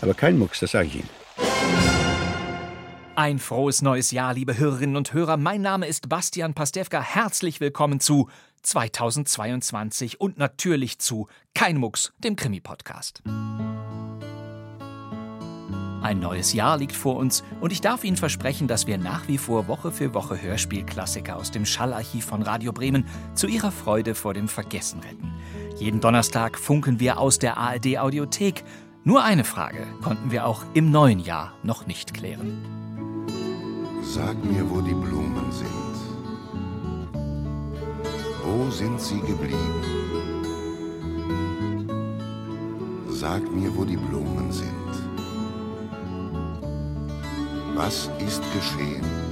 Aber kein Mucks, das sage ich Ihnen. Ein frohes neues Jahr, liebe Hörerinnen und Hörer. Mein Name ist Bastian Pastewka. Herzlich willkommen zu 2022 und natürlich zu Kein Mucks, dem Krimi-Podcast. Ein neues Jahr liegt vor uns und ich darf Ihnen versprechen, dass wir nach wie vor Woche für Woche Hörspielklassiker aus dem Schallarchiv von Radio Bremen zu Ihrer Freude vor dem Vergessen retten. Jeden Donnerstag funken wir aus der ARD Audiothek. Nur eine Frage konnten wir auch im neuen Jahr noch nicht klären. Sag mir, wo die Blumen sind. Wo sind sie geblieben? Sag mir, wo die Blumen sind. Was ist geschehen?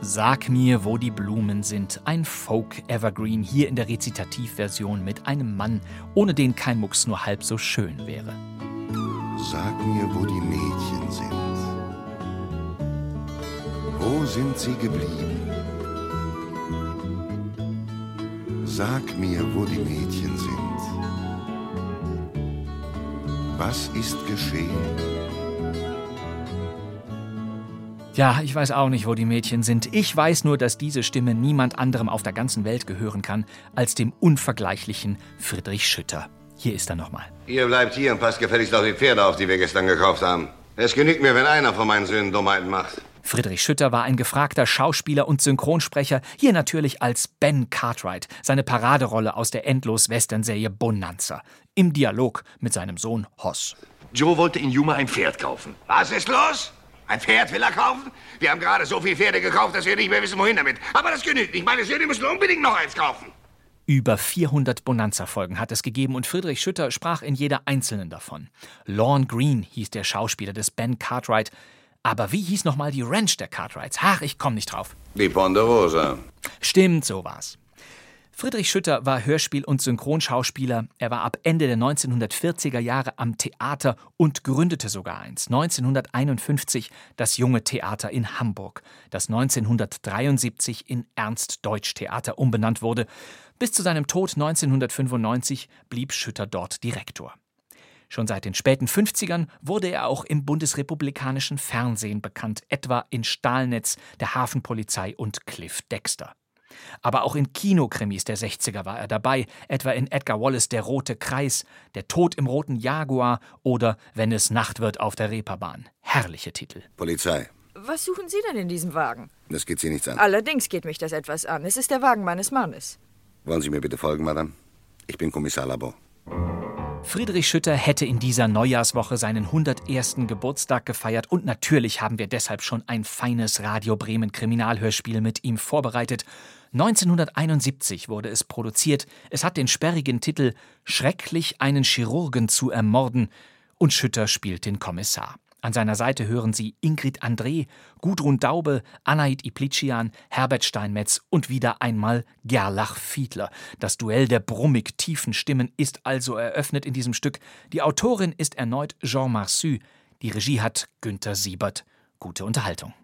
Sag mir, wo die Blumen sind. Ein Folk-Evergreen hier in der Rezitativversion mit einem Mann, ohne den kein Mucks nur halb so schön wäre. Sag mir, wo die Mädchen sind. Wo sind sie geblieben? Sag mir, wo die Mädchen sind. Was ist geschehen? Ja, ich weiß auch nicht, wo die Mädchen sind. Ich weiß nur, dass diese Stimme niemand anderem auf der ganzen Welt gehören kann als dem unvergleichlichen Friedrich Schütter. Hier ist er nochmal. Ihr bleibt hier und passt gefälligst auf die Pferde auf, die wir gestern gekauft haben. Es genügt mir, wenn einer von meinen Söhnen Dummheiten macht. Friedrich Schütter war ein gefragter Schauspieler und Synchronsprecher, hier natürlich als Ben Cartwright, seine Paraderolle aus der Endlos-Western-Serie Bonanza, im Dialog mit seinem Sohn Hoss. Joe wollte in Yuma ein Pferd kaufen. Was ist los? Ein Pferd will er kaufen? Wir haben gerade so viele Pferde gekauft, dass wir nicht mehr wissen, wohin damit. Aber das genügt nicht. Meine Söhne müssen unbedingt noch eins kaufen. Über 400 Bonanza-Folgen hat es gegeben und Friedrich Schütter sprach in jeder einzelnen davon. Lorne Green hieß der Schauspieler des Ben Cartwright. Aber wie hieß nochmal die Ranch der Cartwrights? Ach, ich komm nicht drauf. Die Ponderosa. Stimmt, so war's. Friedrich Schütter war Hörspiel- und Synchronschauspieler. Er war ab Ende der 1940er Jahre am Theater und gründete sogar eins. 1951 das Junge Theater in Hamburg, das 1973 in Ernst-Deutsch-Theater umbenannt wurde. Bis zu seinem Tod 1995 blieb Schütter dort Direktor. Schon seit den späten 50ern wurde er auch im bundesrepublikanischen Fernsehen bekannt, etwa in Stahlnetz, der Hafenpolizei und Cliff Dexter. Aber auch in Kinokrimis der 60er war er dabei, etwa in Edgar Wallace Der rote Kreis, Der Tod im roten Jaguar oder Wenn es Nacht wird auf der Reeperbahn. Herrliche Titel. Polizei. Was suchen Sie denn in diesem Wagen? Das geht Sie nichts an. Allerdings geht mich das etwas an. Es ist der Wagen meines Mannes. Wollen Sie mir bitte folgen, Madame? Ich bin Kommissar Labor. Friedrich Schütter hätte in dieser Neujahrswoche seinen 101. Geburtstag gefeiert und natürlich haben wir deshalb schon ein feines Radio Bremen Kriminalhörspiel mit ihm vorbereitet. 1971 wurde es produziert. Es hat den sperrigen Titel Schrecklich einen Chirurgen zu ermorden und Schütter spielt den Kommissar. An seiner Seite hören Sie Ingrid André, Gudrun Daube, Anaid Iplitschian, Herbert Steinmetz und wieder einmal Gerlach Fiedler. Das Duell der brummig tiefen Stimmen ist also eröffnet in diesem Stück. Die Autorin ist erneut Jean Marçu. Die Regie hat Günther Siebert. Gute Unterhaltung.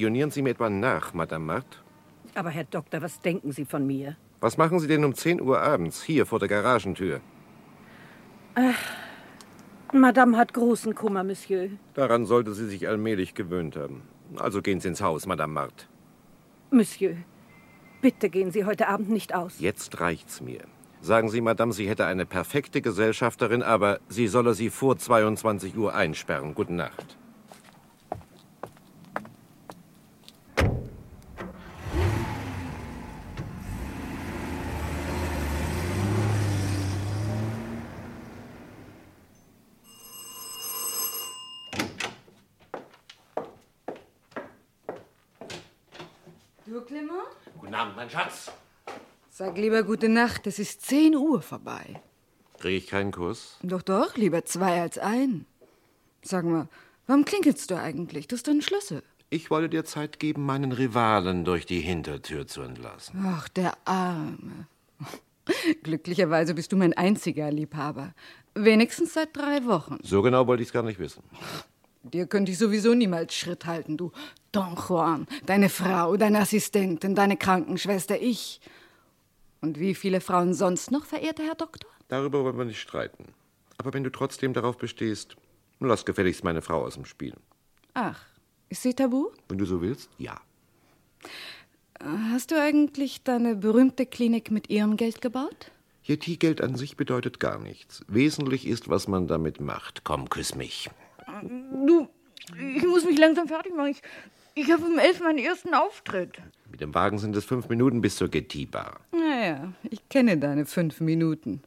Spionieren Sie mir etwa nach, Madame Marthe? Aber Herr Doktor, was denken Sie von mir? Was machen Sie denn um 10 Uhr abends hier vor der Garagentür? Ach, Madame hat großen Kummer, Monsieur. Daran sollte sie sich allmählich gewöhnt haben. Also gehen Sie ins Haus, Madame Marthe. Monsieur, bitte gehen Sie heute Abend nicht aus. Jetzt reicht's mir. Sagen Sie, Madame, sie hätte eine perfekte Gesellschafterin, aber sie solle sie vor 22 Uhr einsperren. Gute Nacht. Du, Clement? Guten Abend, mein Schatz. Sag lieber gute Nacht, es ist 10 Uhr vorbei. Kriege ich keinen Kuss? Doch, doch, lieber zwei als ein. Sag mal, warum klingelst du eigentlich? Du hast doch einen Schlüssel. Ich wollte dir Zeit geben, meinen Rivalen durch die Hintertür zu entlassen. Ach, der Arme. Glücklicherweise bist du mein einziger Liebhaber. Wenigstens seit drei Wochen. So genau wollte ich es gar nicht wissen. Dir könnte ich sowieso niemals Schritt halten, du Don Juan. Deine Frau, deine Assistentin, deine Krankenschwester, ich. Und wie viele Frauen sonst noch, verehrter Herr Doktor? Darüber wollen wir nicht streiten. Aber wenn du trotzdem darauf bestehst, lass gefälligst meine Frau aus dem Spiel. Ach, ist sie tabu? Wenn du so willst, ja. Hast du eigentlich deine berühmte Klinik mit ihrem Geld gebaut? Yeti-Geld an sich bedeutet gar nichts. Wesentlich ist, was man damit macht. Komm, küss mich. Du, ich muss mich langsam fertig machen. Ich, ich habe um elf meinen ersten Auftritt. Mit dem Wagen sind es fünf Minuten bis zur Getty-Bar. Naja, ich kenne deine fünf Minuten.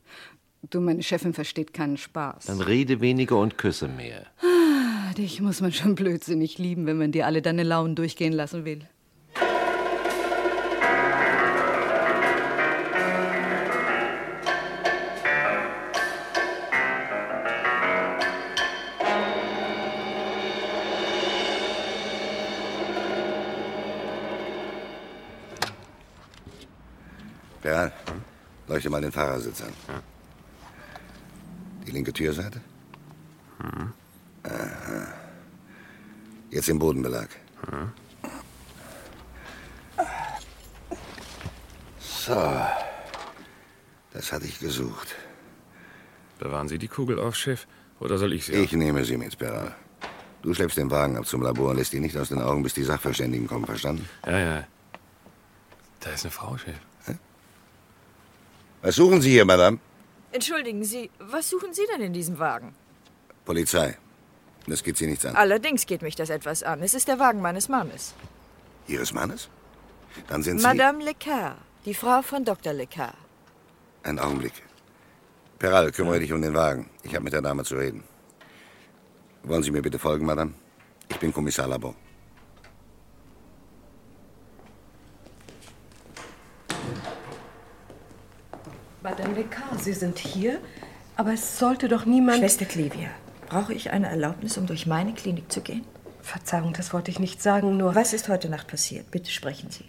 Du, meine Chefin versteht keinen Spaß. Dann rede weniger und küsse mehr. Ah, dich muss man schon blödsinnig lieben, wenn man dir alle deine Launen durchgehen lassen will. Leuchte mal den Fahrersitz an. Die linke Türseite? Aha. Jetzt den Bodenbelag. So. Das hatte ich gesucht. Bewahren Sie die Kugel auf, Chef? Oder soll ich sie? Ich nehme sie mit, Peral. Du schleppst den Wagen ab zum Labor und lässt ihn nicht aus den Augen, bis die Sachverständigen kommen, verstanden? Ja, ja. Da ist eine Frau, Chef. Was suchen Sie hier, Madame? Entschuldigen Sie, was suchen Sie denn in diesem Wagen? Polizei. Das geht Sie nichts an. Allerdings geht mich das etwas an. Es ist der Wagen meines Mannes. Ihres Mannes? Dann sind Sie... Madame Lecar, die Frau von Dr. Lecar. Einen Augenblick. Peral, kümmere dich um den Wagen. Ich habe mit der Dame zu reden. Wollen Sie mir bitte folgen, Madame? Ich bin Kommissar Labon. Madame Lecar, Sie sind hier? Aber es sollte doch niemand... Schwester Clevia, brauche ich eine Erlaubnis, um durch meine Klinik zu gehen? Verzeihung, das wollte ich nicht sagen, nur... Was ist heute Nacht passiert? Bitte sprechen Sie.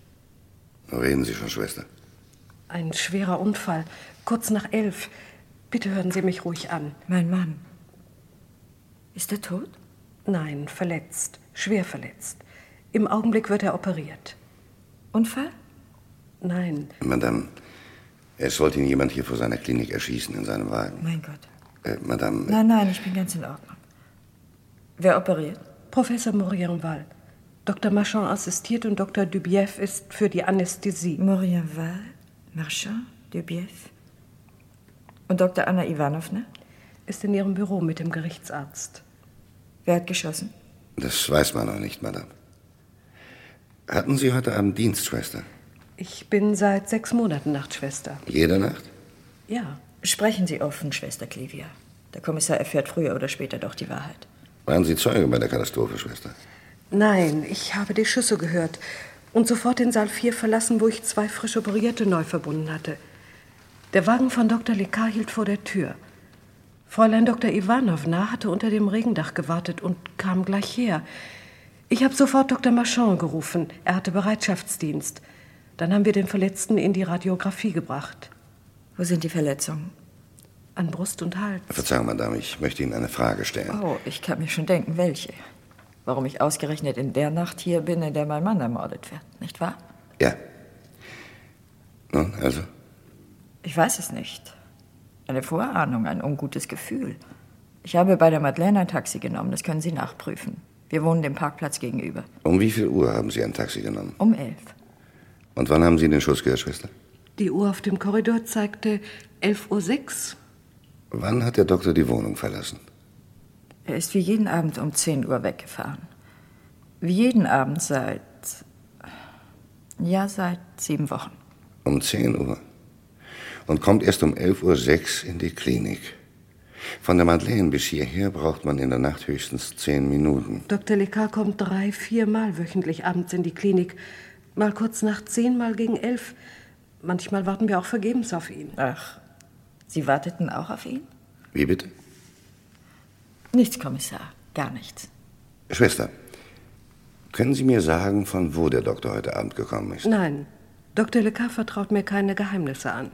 Reden Sie schon, Schwester. Ein schwerer Unfall, kurz nach elf. Bitte hören Sie mich ruhig an. Mein Mann. Ist er tot? Nein, verletzt. Schwer verletzt. Im Augenblick wird er operiert. Unfall? Nein. Madame, es wollte ihn jemand hier vor seiner Klinik erschießen in seinem Wagen. Mein Gott. Äh, Madame. Nein, nein, ich bin ganz in Ordnung. Wer operiert? Professor Morienval. Dr. Marchand assistiert und Dr. Dubief ist für die Anästhesie. Morienval, Marchand, Dubief. Und Dr. Anna Ivanovna? Ist in ihrem Büro mit dem Gerichtsarzt. Wer hat geschossen? Das weiß man noch nicht, Madame. Hatten Sie heute Abend Dienst, Schwester? Ich bin seit sechs Monaten Nachtschwester. Jede Nacht? Ja. Sprechen Sie offen, Schwester Clivia. Der Kommissar erfährt früher oder später doch die Wahrheit. Waren Sie Zeuge bei der Katastrophe, Schwester? Nein, ich habe die Schüsse gehört und sofort den Saal 4 verlassen, wo ich zwei frisch Operierte neu verbunden hatte. Der Wagen von Dr. Lekar hielt vor der Tür. Fräulein Dr. Ivanovna hatte unter dem Regendach gewartet und kam gleich her. Ich habe sofort Dr. Marchand gerufen. Er hatte Bereitschaftsdienst. Dann haben wir den Verletzten in die Radiographie gebracht. Wo sind die Verletzungen? An Brust und Hals. Verzeihung, Madame, ich möchte Ihnen eine Frage stellen. Oh, ich kann mir schon denken, welche. Warum ich ausgerechnet in der Nacht hier bin, in der mein Mann ermordet wird, nicht wahr? Ja. Nun, also? Ich weiß es nicht. Eine Vorahnung, ein ungutes Gefühl. Ich habe bei der Madeleine ein Taxi genommen, das können Sie nachprüfen. Wir wohnen dem Parkplatz gegenüber. Um wie viel Uhr haben Sie ein Taxi genommen? Um elf. Und wann haben Sie den Schuss gehört, Schwester? Die Uhr auf dem Korridor zeigte 11.06 Uhr. Wann hat der Doktor die Wohnung verlassen? Er ist wie jeden Abend um 10 Uhr weggefahren. Wie jeden Abend seit. Ja, seit sieben Wochen. Um 10 Uhr. Und kommt erst um 11.06 Uhr in die Klinik. Von der Madeleine bis hierher braucht man in der Nacht höchstens zehn Minuten. Dr. Lekar kommt drei, viermal wöchentlich abends in die Klinik. Mal kurz nach zehn, mal gegen elf. Manchmal warten wir auch vergebens auf ihn. Ach, Sie warteten auch auf ihn? Wie bitte? Nichts, Kommissar. Gar nichts. Schwester, können Sie mir sagen, von wo der Doktor heute Abend gekommen ist? Nein, Dr. Lecar vertraut mir keine Geheimnisse an.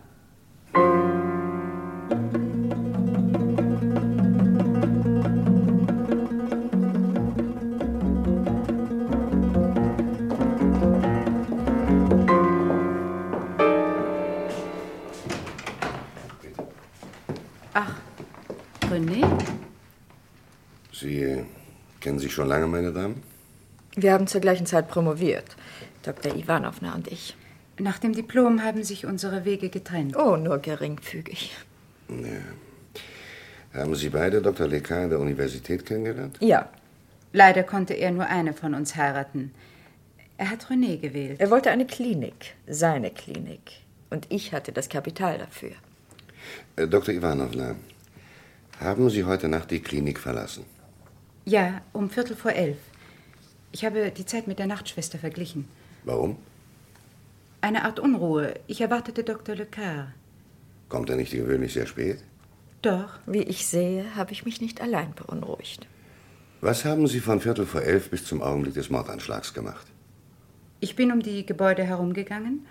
Sie kennen sich schon lange, meine Damen? Wir haben zur gleichen Zeit promoviert. Dr. Ivanovna und ich. Nach dem Diplom haben sich unsere Wege getrennt. Oh, nur geringfügig. Ja. Haben Sie beide Dr. Lecar in der Universität kennengelernt? Ja. Leider konnte er nur eine von uns heiraten. Er hat René gewählt. Er wollte eine Klinik, seine Klinik. Und ich hatte das Kapital dafür. Äh, Dr. Ivanovna, haben Sie heute Nacht die Klinik verlassen? Ja, um Viertel vor elf. Ich habe die Zeit mit der Nachtschwester verglichen. Warum? Eine Art Unruhe. Ich erwartete Dr. Lecar. Kommt er nicht gewöhnlich sehr spät? Doch. Wie ich sehe, habe ich mich nicht allein beunruhigt. Was haben Sie von Viertel vor elf bis zum Augenblick des Mordanschlags gemacht? Ich bin um die Gebäude herumgegangen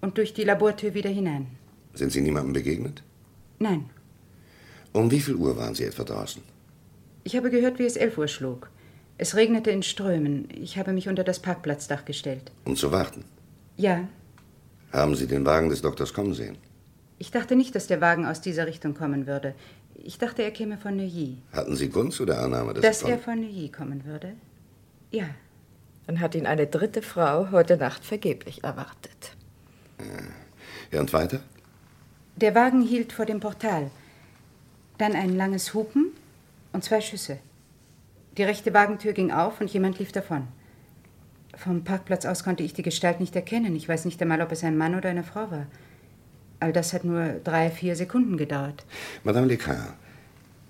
und durch die Labortür wieder hinein. Sind Sie niemandem begegnet? Nein, Um wie viel Uhr waren Sie etwa draußen? Ich habe gehört, wie es elf Uhr schlug. Es regnete in Strömen. Ich habe mich unter das Parkplatzdach gestellt. Um zu warten. Ja, Haben Sie den Wagen des Doktors kommen sehen? ich dachte nicht, dass der Wagen aus dieser Richtung kommen würde. Ich dachte, er käme von Neuilly. Hatten Sie Gunst oder Annahme, dass, Dass er er von Neuilly kommen würde? Ja. Dann hat ihn eine dritte Frau heute Nacht vergeblich erwartet. Ja, und weiter? Der Wagen hielt vor dem Portal. Dann ein langes Hupen und zwei Schüsse. Die rechte Wagentür ging auf und jemand lief davon. Vom Parkplatz aus konnte ich die Gestalt nicht erkennen. Ich weiß nicht einmal, ob es ein Mann oder eine Frau war. All das hat nur drei, vier Sekunden gedauert. Madame Lecar,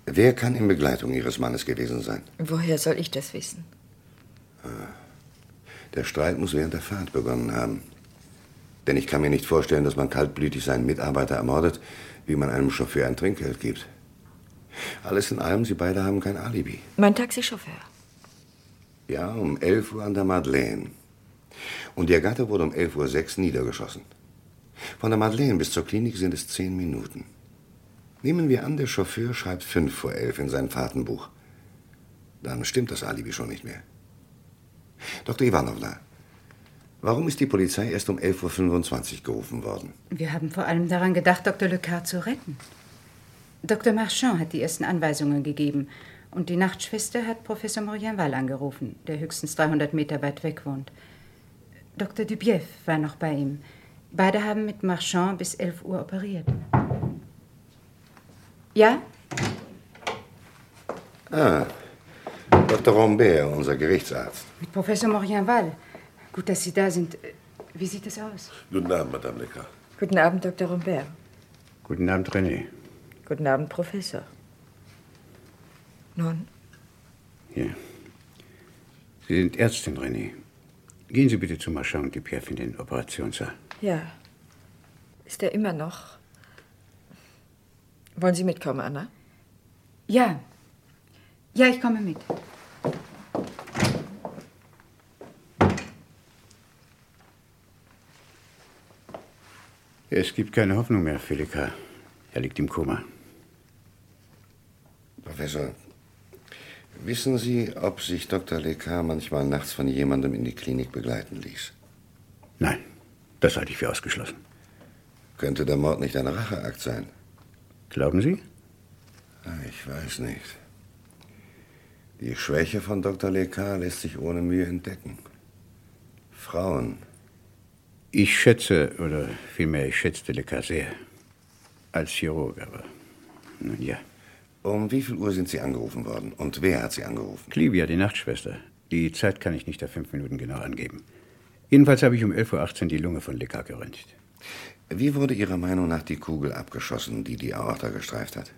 wer kann in Begleitung Ihres Mannes gewesen sein? Woher soll ich das wissen? Der Streit muss während der Fahrt begonnen haben. Denn ich kann mir nicht vorstellen, dass man kaltblütig seinen Mitarbeiter ermordet, wie man einem Chauffeur ein Trinkgeld gibt. Alles in allem, Sie beide haben kein Alibi. Mein Taxichauffeur. Ja, um 11 Uhr an der Madeleine. Und Ihr Gatte wurde um 11.06 Uhr niedergeschossen. Von der Madeleine bis zur Klinik sind es zehn Minuten. Nehmen wir an, der Chauffeur schreibt fünf vor elf in sein Fahrtenbuch. Dann stimmt das Alibi schon nicht mehr. Dr. Ivanovna, warum ist die Polizei erst um 11.25 Uhr gerufen worden? Wir haben vor allem daran gedacht, Dr. Lecard zu retten. Dr. Marchand hat die ersten Anweisungen gegeben. Und die Nachtschwester hat Professor Morienval angerufen, der höchstens 300 Meter weit weg wohnt. Dr. Dubief war noch bei ihm. Beide haben mit Marchand bis 11 Uhr operiert. Ja? Ah, Dr. Rombert, unser Gerichtsarzt. Mit Professor Morienval. Gut, dass Sie da sind. Wie sieht es aus? Guten Abend, Madame Lecker. Guten Abend, Dr. Rombert. Guten Abend, René. Guten Abend, Professor. Nun, Ja. Sie sind Ärztin, René. Gehen Sie bitte zu Marchand und Dupief in den Operationssaal. ja. Ist er immer noch? Wollen Sie mitkommen, Anna? Ja. Ja, ich komme mit. Es gibt keine Hoffnung mehr, Felika. Er liegt im Koma. Professor, wissen Sie, ob sich Dr. Lecar manchmal nachts von jemandem in die Klinik begleiten ließ? Nein, das halte ich für ausgeschlossen. Könnte der Mord nicht ein Racheakt sein? Glauben Sie? Ah, Ich weiß nicht. Die Schwäche von Dr. Lecar lässt sich ohne Mühe entdecken. Frauen. Ich schätze, oder vielmehr, ich schätzte Lecar sehr. Als Chirurg, aber. Nun ja. Um wie viel Uhr sind Sie angerufen worden? Und wer hat Sie angerufen? Clivia, die Nachtschwester. Die Zeit kann ich nicht auf fünf Minuten genau angeben. Jedenfalls habe ich um 11.18 Uhr die Lunge von Lecar geröntgt. Wie wurde Ihrer Meinung nach die Kugel abgeschossen, die die Aorta gestreift hat?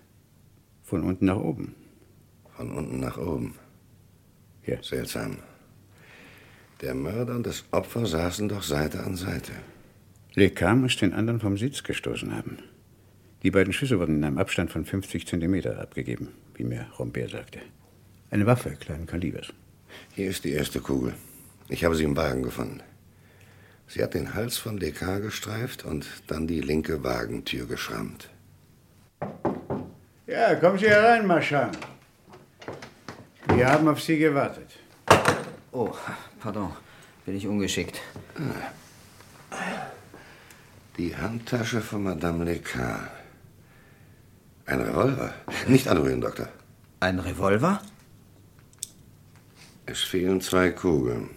Von unten nach oben. Von unten nach oben. Ja. Seltsam. Der Mörder und das Opfer saßen doch Seite an Seite. Lecam muss den anderen vom Sitz gestoßen haben. Die beiden Schüsse wurden in einem Abstand von 50 Zentimeter abgegeben, wie mir Rombert sagte. Eine Waffe kleinen Kalibers. Hier ist die erste Kugel. Ich habe sie im Wagen gefunden. Sie hat den Hals von Descartes gestreift und dann die linke Wagentür geschrammt. Ja, kommen Sie herein, Marchand. Wir haben auf Sie gewartet. Oh, pardon. Bin ich ungeschickt. Die Handtasche von Madame Lescar. Ein Revolver. Nicht anrühren, Doktor. Ein Revolver? Es fehlen zwei Kugeln.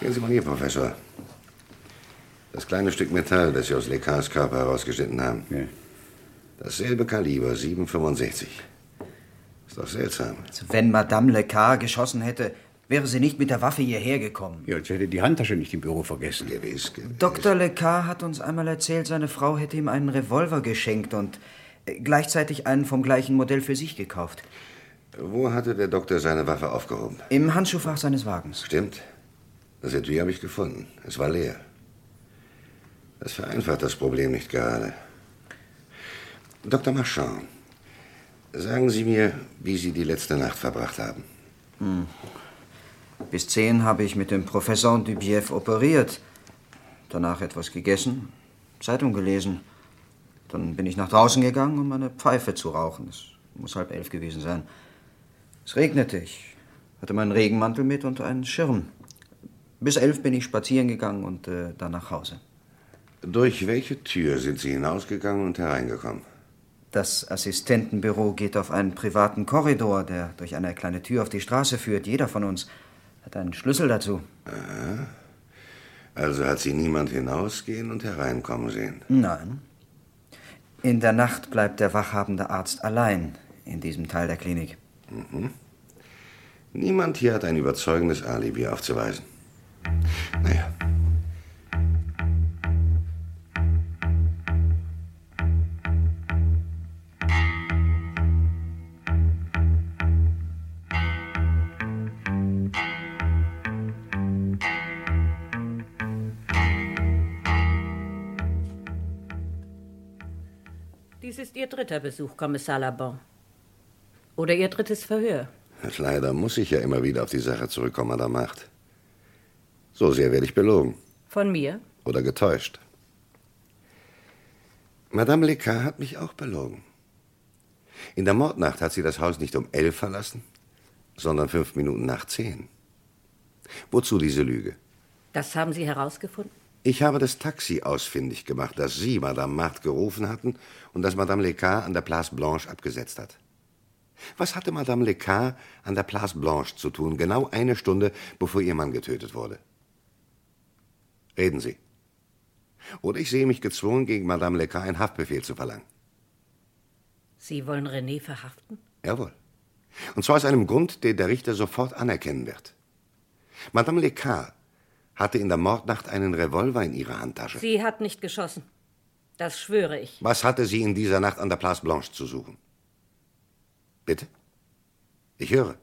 Gehen Sie mal hier, Professor. Das kleine Stück Metall, das Sie aus Lescars Körper herausgeschnitten haben. Ja. Dasselbe Kaliber, 7,65. Ist doch seltsam. Also wenn Madame Lecard geschossen hätte, wäre sie nicht mit der Waffe hierher gekommen. Ja, als hätte die Handtasche nicht im Büro vergessen. Gewiss, gewiss. Dr. Lecard hat uns einmal erzählt, seine Frau hätte ihm einen Revolver geschenkt und gleichzeitig einen vom gleichen Modell für sich gekauft. Wo hatte der Doktor seine Waffe aufgehoben? Im Handschuhfach seines Wagens. Stimmt. Das Etui habe ich gefunden. Es war leer. Das vereinfacht das Problem nicht gerade. Dr. Marchand, sagen Sie mir, wie Sie die letzte Nacht verbracht haben. Hm. Bis zehn habe ich mit dem Professor Dubief operiert. Danach etwas gegessen, Zeitung gelesen. Dann bin ich nach draußen gegangen, um eine Pfeife zu rauchen. Es muss halb elf gewesen sein. Es regnete. Ich hatte meinen Regenmantel mit und einen Schirm. Bis elf bin ich spazieren gegangen und äh, dann nach Hause. Durch welche Tür sind Sie hinausgegangen und hereingekommen? Das Assistentenbüro geht auf einen privaten Korridor, der durch eine kleine Tür auf die Straße führt. Jeder von uns hat einen Schlüssel dazu. Aha. Also hat Sie niemand hinausgehen und hereinkommen sehen? Nein. In der Nacht bleibt der wachhabende Arzt allein in diesem Teil der Klinik. Mhm. Niemand hier hat ein überzeugendes Alibi aufzuweisen. Naja. Dies ist Ihr dritter Besuch, Kommissar Labon. Oder Ihr drittes Verhör. Leider muss ich ja immer wieder auf die Sache zurückkommen, Madame Macht. So sehr werde ich belogen. Von mir? Oder getäuscht. Madame Lecard hat mich auch belogen. In der Mordnacht hat sie das Haus nicht um elf verlassen, sondern fünf Minuten nach zehn. Wozu diese Lüge? Das haben Sie herausgefunden? Ich habe das Taxi ausfindig gemacht, das Sie, Madame Marthe, gerufen hatten und das Madame Lecard an der Place Blanche abgesetzt hat. Was hatte Madame Lecard an der Place Blanche zu tun, genau eine Stunde bevor ihr Mann getötet wurde? Reden Sie. Oder ich sehe mich gezwungen, gegen Madame Lecard einen Haftbefehl zu verlangen. Sie wollen René verhaften? Jawohl. Und zwar aus einem Grund, den der Richter sofort anerkennen wird. Madame Lecard hatte in der Mordnacht einen Revolver in ihrer Handtasche. Sie hat nicht geschossen. Das schwöre ich. Was hatte sie in dieser Nacht an der Place Blanche zu suchen? Bitte? Ich höre.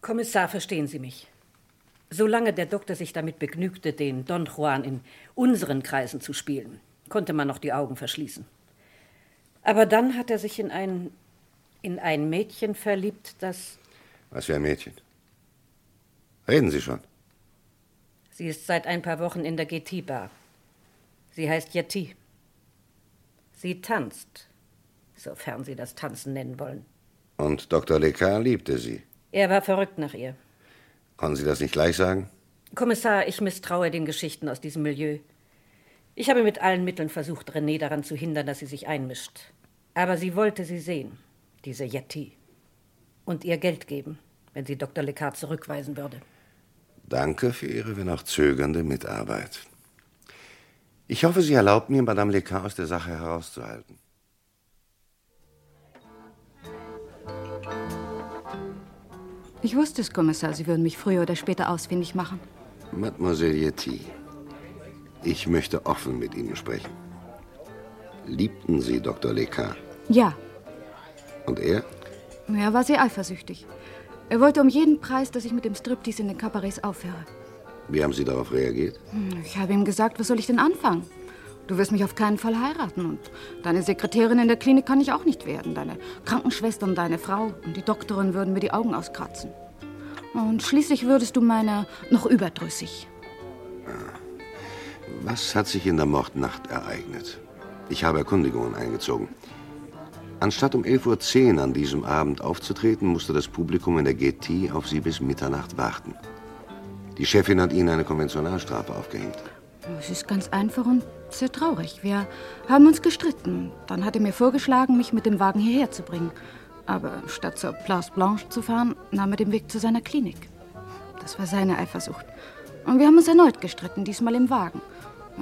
Kommissar, verstehen Sie mich. Solange der Doktor sich damit begnügte, den Don Juan in unseren Kreisen zu spielen, konnte man noch die Augen verschließen. Aber dann hat er sich in ein, in ein Mädchen verliebt, das. Was für ein Mädchen? Reden Sie schon. Sie ist seit ein paar Wochen in der GT-Bar. Sie heißt Yeti. Sie tanzt, sofern Sie das Tanzen nennen wollen. Und Dr. Lecard liebte sie. Er war verrückt nach ihr. Konnten Sie das nicht gleich sagen? Kommissar, ich misstraue den Geschichten aus diesem Milieu. Ich habe mit allen Mitteln versucht, René daran zu hindern, dass sie sich einmischt. Aber sie wollte sie sehen, diese Yeti. Und ihr Geld geben, wenn sie Dr. Lecard zurückweisen würde. Danke für Ihre, wenn auch zögernde Mitarbeit. Ich hoffe, Sie erlauben mir, Madame Lecard aus der Sache herauszuhalten. Ich wusste es, Kommissar. Sie würden mich früher oder später ausfindig machen. Mademoiselle Yeti, ich möchte offen mit Ihnen sprechen. Liebten Sie Dr. Lecard? Ja, Und er? er war sehr eifersüchtig. Er wollte um jeden Preis, dass ich mit dem Striptease in den Kabarets aufhöre. Wie haben Sie darauf reagiert? Hm, Ich habe ihm gesagt, was soll ich denn anfangen? Du wirst mich auf keinen Fall heiraten und deine Sekretärin in der Klinik kann ich auch nicht werden. Deine Krankenschwester und deine Frau und die Doktorin würden mir die Augen auskratzen. Und schließlich würdest du meiner noch überdrüssig. Was hat sich in der Mordnacht ereignet? Ich habe Erkundigungen eingezogen. Anstatt um 11.10 Uhr an diesem Abend aufzutreten, musste das Publikum in der GT auf Sie bis Mitternacht warten. Die Chefin hat Ihnen eine Konventionalstrafe aufgehängt. Es ist ganz einfach und sehr traurig. Wir haben uns gestritten. Dann hat er mir vorgeschlagen, mich mit dem Wagen hierher zu bringen. Aber statt zur Place Blanche zu fahren, nahm er den Weg zu seiner Klinik. Das war seine Eifersucht. Und wir haben uns erneut gestritten, diesmal im Wagen.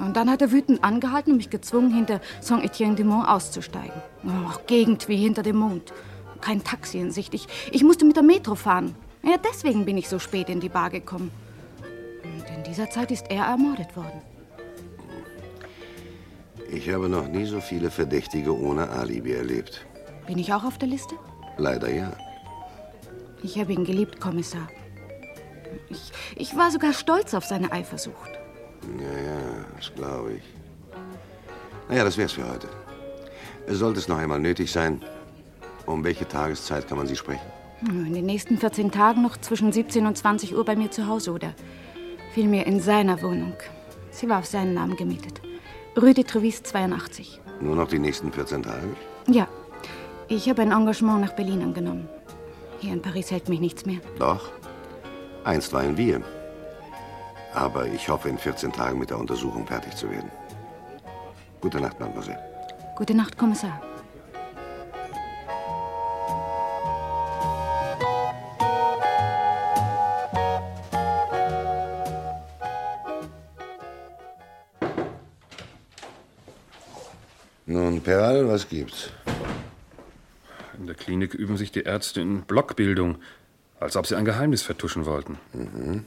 Und dann hat er wütend angehalten und mich gezwungen, hinter Saint-Étienne-du-Mont auszusteigen. Oh, Gegend wie hinter dem Mond. Kein Taxi in Sicht. Ich, ich musste mit der Metro fahren. Ja, deswegen bin ich so spät in die Bar gekommen. Und in dieser Zeit ist er ermordet worden. Ich habe noch nie so viele Verdächtige ohne Alibi erlebt. Bin ich auch auf der Liste? Leider ja. Ich habe ihn geliebt, Kommissar. Ich, ich war sogar stolz auf seine Eifersucht. Ja, ja, das glaube ich. Naja, das wär's für heute. Sollte es noch einmal nötig sein, um welche Tageszeit kann man Sie sprechen? In den nächsten 14 Tagen noch zwischen 17 und 20 Uhr bei mir zu Hause oder vielmehr in seiner Wohnung. Sie war auf seinen Namen gemietet. Rue de Trevis 82. Nur noch die nächsten 14 Tage? Ja, ich habe ein Engagement nach Berlin angenommen. Hier in Paris hält mich nichts mehr. Doch. Einstweilen wir. Aber ich hoffe, in 14 Tagen mit der Untersuchung fertig zu werden. Gute Nacht, Mademoiselle. Gute Nacht, Kommissar. Nun, Peral, was gibt's? In der Klinik üben sich die Ärzte in Blockbildung, als ob sie ein Geheimnis vertuschen wollten. Mhm.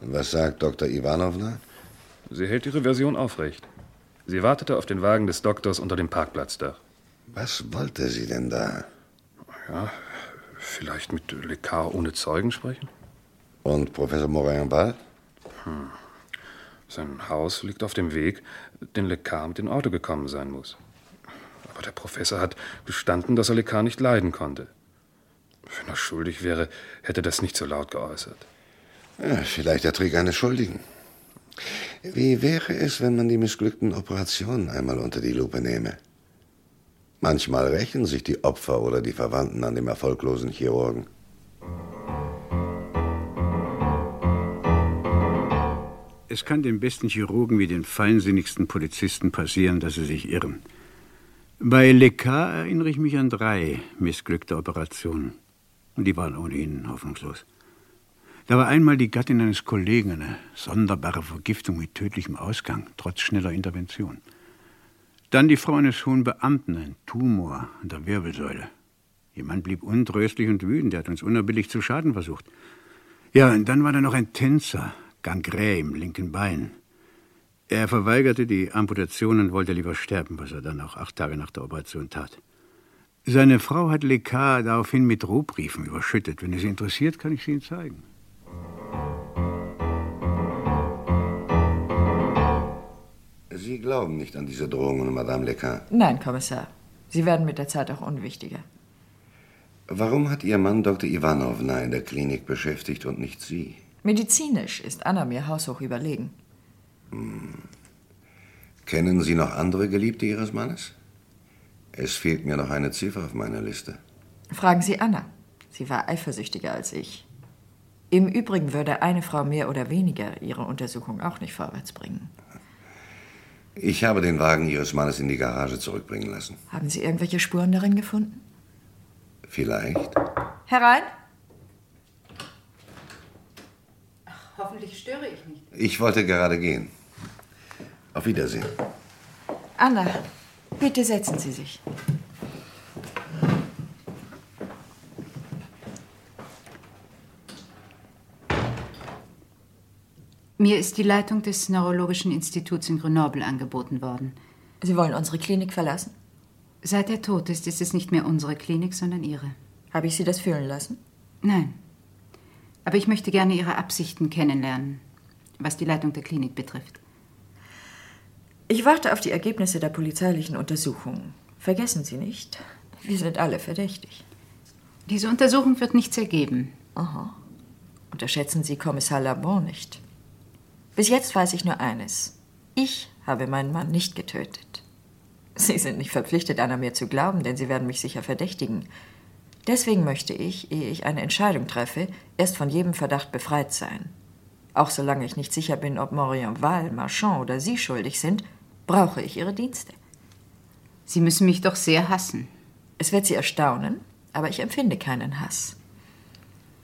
Und was sagt Dr. Ivanovna? Sie hält ihre Version aufrecht. Sie wartete auf den Wagen des Doktors unter dem Parkplatzdach. Was wollte sie denn da? Ja, vielleicht mit Lekar ohne Zeugen sprechen? Und Professor Morin-Ball? Hm. Sein Haus liegt auf dem Weg, den Lekar mit dem Auto gekommen sein muss. Aber der Professor hat gestanden, dass er Lekar nicht leiden konnte. Wenn er schuldig wäre, hätte er das nicht so laut geäußert. Vielleicht der Trick eines Schuldigen. Wie wäre es, wenn man die missglückten Operationen einmal unter die Lupe nehme? Manchmal rächen sich die Opfer oder die Verwandten an dem erfolglosen Chirurgen. Es kann den besten Chirurgen wie den feinsinnigsten Polizisten passieren, dass sie sich irren. Bei Lekar erinnere ich mich an drei missglückte Operationen. Und die waren ohnehin hoffnungslos. Da war einmal die Gattin eines Kollegen eine sonderbare Vergiftung mit tödlichem Ausgang, trotz schneller Intervention. Dann die Frau eines hohen Beamten, ein Tumor an der Wirbelsäule. Ihr Mann blieb untröstlich und wütend, er hat uns unerbilligt zu schaden versucht. Ja, und dann war da noch ein Tänzer, Gangrä im linken Bein. Er verweigerte die Amputation und wollte lieber sterben, was er dann auch acht Tage nach der Operation tat. Seine Frau hat Lekar daraufhin mit Drohbriefen überschüttet. Wenn es Sie interessiert, kann ich sie Ihnen zeigen. Sie glauben nicht an diese Drohungen, Madame Lecan. Nein, Kommissar. Sie werden mit der Zeit auch unwichtiger. Warum hat Ihr Mann Dr. Ivanovna in der Klinik beschäftigt und nicht Sie? Medizinisch ist Anna mir haushoch überlegen. Hm. Kennen Sie noch andere Geliebte Ihres Mannes? Es fehlt mir noch eine Ziffer auf meiner Liste. Fragen Sie Anna. Sie war eifersüchtiger als ich. Im Übrigen würde eine Frau mehr oder weniger ihre Untersuchung auch nicht vorwärts bringen. Ich habe den Wagen Ihres Mannes in die Garage zurückbringen lassen. Haben Sie irgendwelche Spuren darin gefunden? Vielleicht. Herein? Hoffentlich störe ich nicht. Ich wollte gerade gehen. Auf Wiedersehen. Anna, bitte setzen Sie sich. Mir ist die Leitung des Neurologischen Instituts in Grenoble angeboten worden. Sie wollen unsere Klinik verlassen? Seit er tot ist, ist es nicht mehr unsere Klinik, sondern Ihre. Habe ich Sie das fühlen lassen? Nein. Aber ich möchte gerne Ihre Absichten kennenlernen, was die Leitung der Klinik betrifft. Ich warte auf die Ergebnisse der polizeilichen Untersuchung. Vergessen Sie nicht, wir sind alle verdächtig. Diese Untersuchung wird nichts ergeben. Aha. Unterschätzen Sie Kommissar Labon nicht. Bis jetzt weiß ich nur eines. Ich habe meinen Mann nicht getötet. Sie sind nicht verpflichtet, Anna mir zu glauben, denn Sie werden mich sicher verdächtigen. Deswegen möchte ich, ehe ich eine Entscheidung treffe, erst von jedem Verdacht befreit sein. Auch solange ich nicht sicher bin, ob Morienval, Marchand oder Sie schuldig sind, brauche ich Ihre Dienste. Sie müssen mich doch sehr hassen. Es wird Sie erstaunen, aber ich empfinde keinen Hass.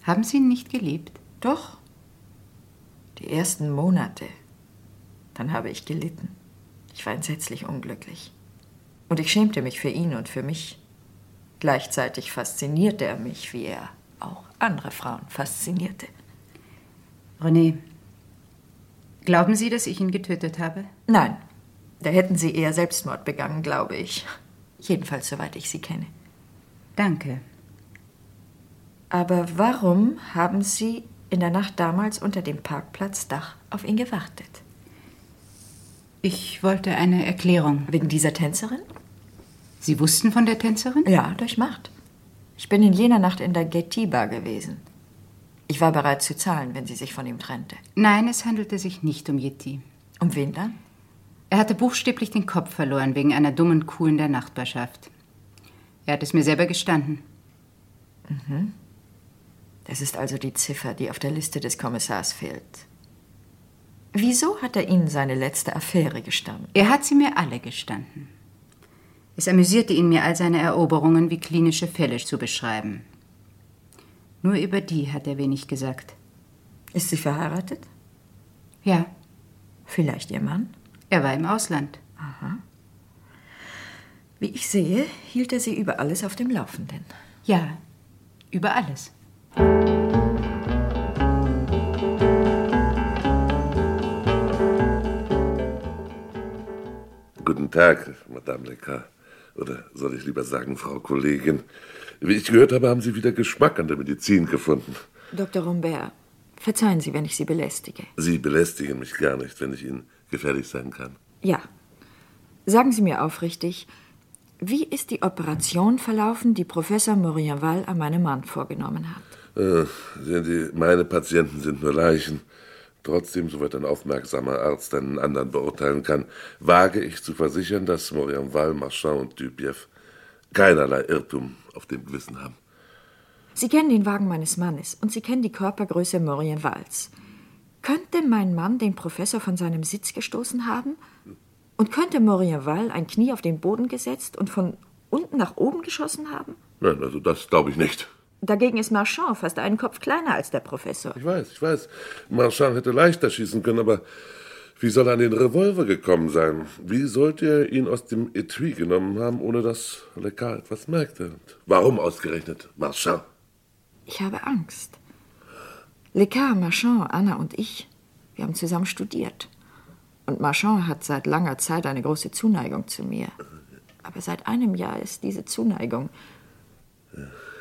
Haben Sie ihn nicht geliebt? Doch. Die ersten Monate. Dann habe ich gelitten. Ich war entsetzlich unglücklich. Und ich schämte mich für ihn und für mich. Gleichzeitig faszinierte er mich, wie er auch andere Frauen faszinierte. René, glauben Sie, dass ich ihn getötet habe? Nein, da hätten Sie eher Selbstmord begangen, glaube ich. Jedenfalls, soweit ich Sie kenne. Danke. Aber warum haben Sie in der Nacht damals unter dem Parkplatzdach auf ihn gewartet? Ich wollte eine Erklärung. Wegen dieser Tänzerin? Sie wussten von der Tänzerin? Ja, durch Macht. Ich bin in jener Nacht in der Getty Bar gewesen. Ich war bereit zu zahlen, wenn sie sich von ihm trennte. Nein, es handelte sich nicht um Yeti. Um wen dann? Er hatte buchstäblich den Kopf verloren wegen einer dummen Kuh in der Nachbarschaft. Er hat es mir selber gestanden. Mhm. Das ist also die Ziffer, die auf der Liste des Kommissars fehlt. Wieso hat er Ihnen seine letzte Affäre gestanden? Er hat sie mir alle gestanden. Es amüsierte ihn, mir all seine Eroberungen wie klinische Fälle zu beschreiben. Nur über die hat er wenig gesagt. Ist sie verheiratet? Ja. Vielleicht Ihr Mann? Er war im Ausland. Aha. Wie ich sehe, hielt er Sie über alles auf dem Laufenden. Ja, über alles. Guten Tag, Madame Lecar. Oder soll ich lieber sagen, Frau Kollegin. Wie ich gehört habe, haben Sie wieder Geschmack an der Medizin gefunden. Dr. Rombert, verzeihen Sie, wenn ich Sie belästige. Sie belästigen mich gar nicht, wenn ich Ihnen gefährlich sein kann. Ja. Sagen Sie mir aufrichtig, wie ist die Operation verlaufen, die Professor Morienval an meinem Mann vorgenommen hat? Äh, sehen Sie, meine Patienten sind nur Leichen. Trotzdem, soweit ein aufmerksamer Arzt einen anderen beurteilen kann, wage ich zu versichern, dass Morienval, Marchand und Dubiev keinerlei Irrtum auf dem Gewissen haben. Sie kennen den Wagen meines Mannes und Sie kennen die Körpergröße Morienvals. Könnte mein Mann den Professor von seinem Sitz gestoßen haben? Und könnte Morienval ein Knie auf den Boden gesetzt und von unten nach oben geschossen haben? Nein, also das glaube ich nicht. Dagegen ist Marchand fast einen Kopf kleiner als der Professor. Ich weiß, ich weiß. Marchand hätte leichter schießen können, aber wie soll er an den Revolver gekommen sein? Wie sollte er ihn aus dem Etui genommen haben, ohne dass Lecar etwas merkte? Und warum ausgerechnet Marchand? Ich habe Angst. Lecar, Marchand, Anna und ich, wir haben zusammen studiert. Und Marchand hat seit langer Zeit eine große Zuneigung zu mir. Aber seit einem Jahr ist diese Zuneigung.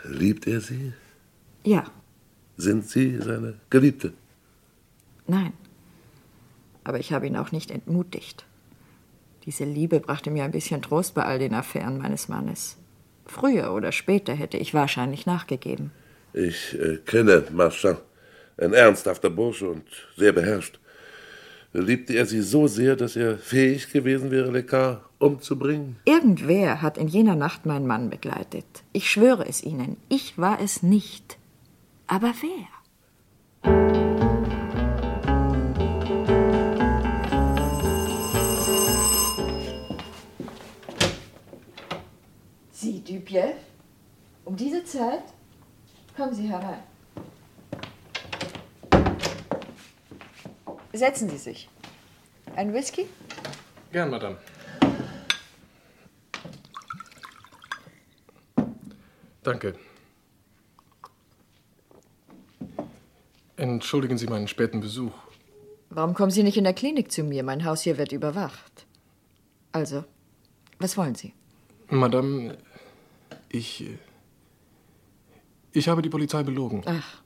Liebt er sie? Ja. Sind Sie seine Geliebte? Nein. Aber ich habe ihn auch nicht entmutigt. Diese Liebe brachte mir ein bisschen Trost bei all den Affären meines Mannes. Früher oder später hätte ich wahrscheinlich nachgegeben. Ich äh, kenne Marchand. Ein ernsthafter Bursche und sehr beherrscht. Liebte er sie so sehr, dass er fähig gewesen wäre, Lecar umzubringen? Irgendwer hat in jener Nacht meinen Mann begleitet. Ich schwöre es Ihnen, ich war es nicht. Aber wer? Sie, Dupieux? Um diese Zeit? Kommen Sie herein. Setzen Sie sich. Ein Whisky? Gern, Madame. Danke. Entschuldigen Sie meinen späten Besuch. Warum kommen Sie nicht in der Klinik zu mir? Mein Haus hier wird überwacht. Also, was wollen Sie? Madame, ich. Ich habe die Polizei belogen. Ach.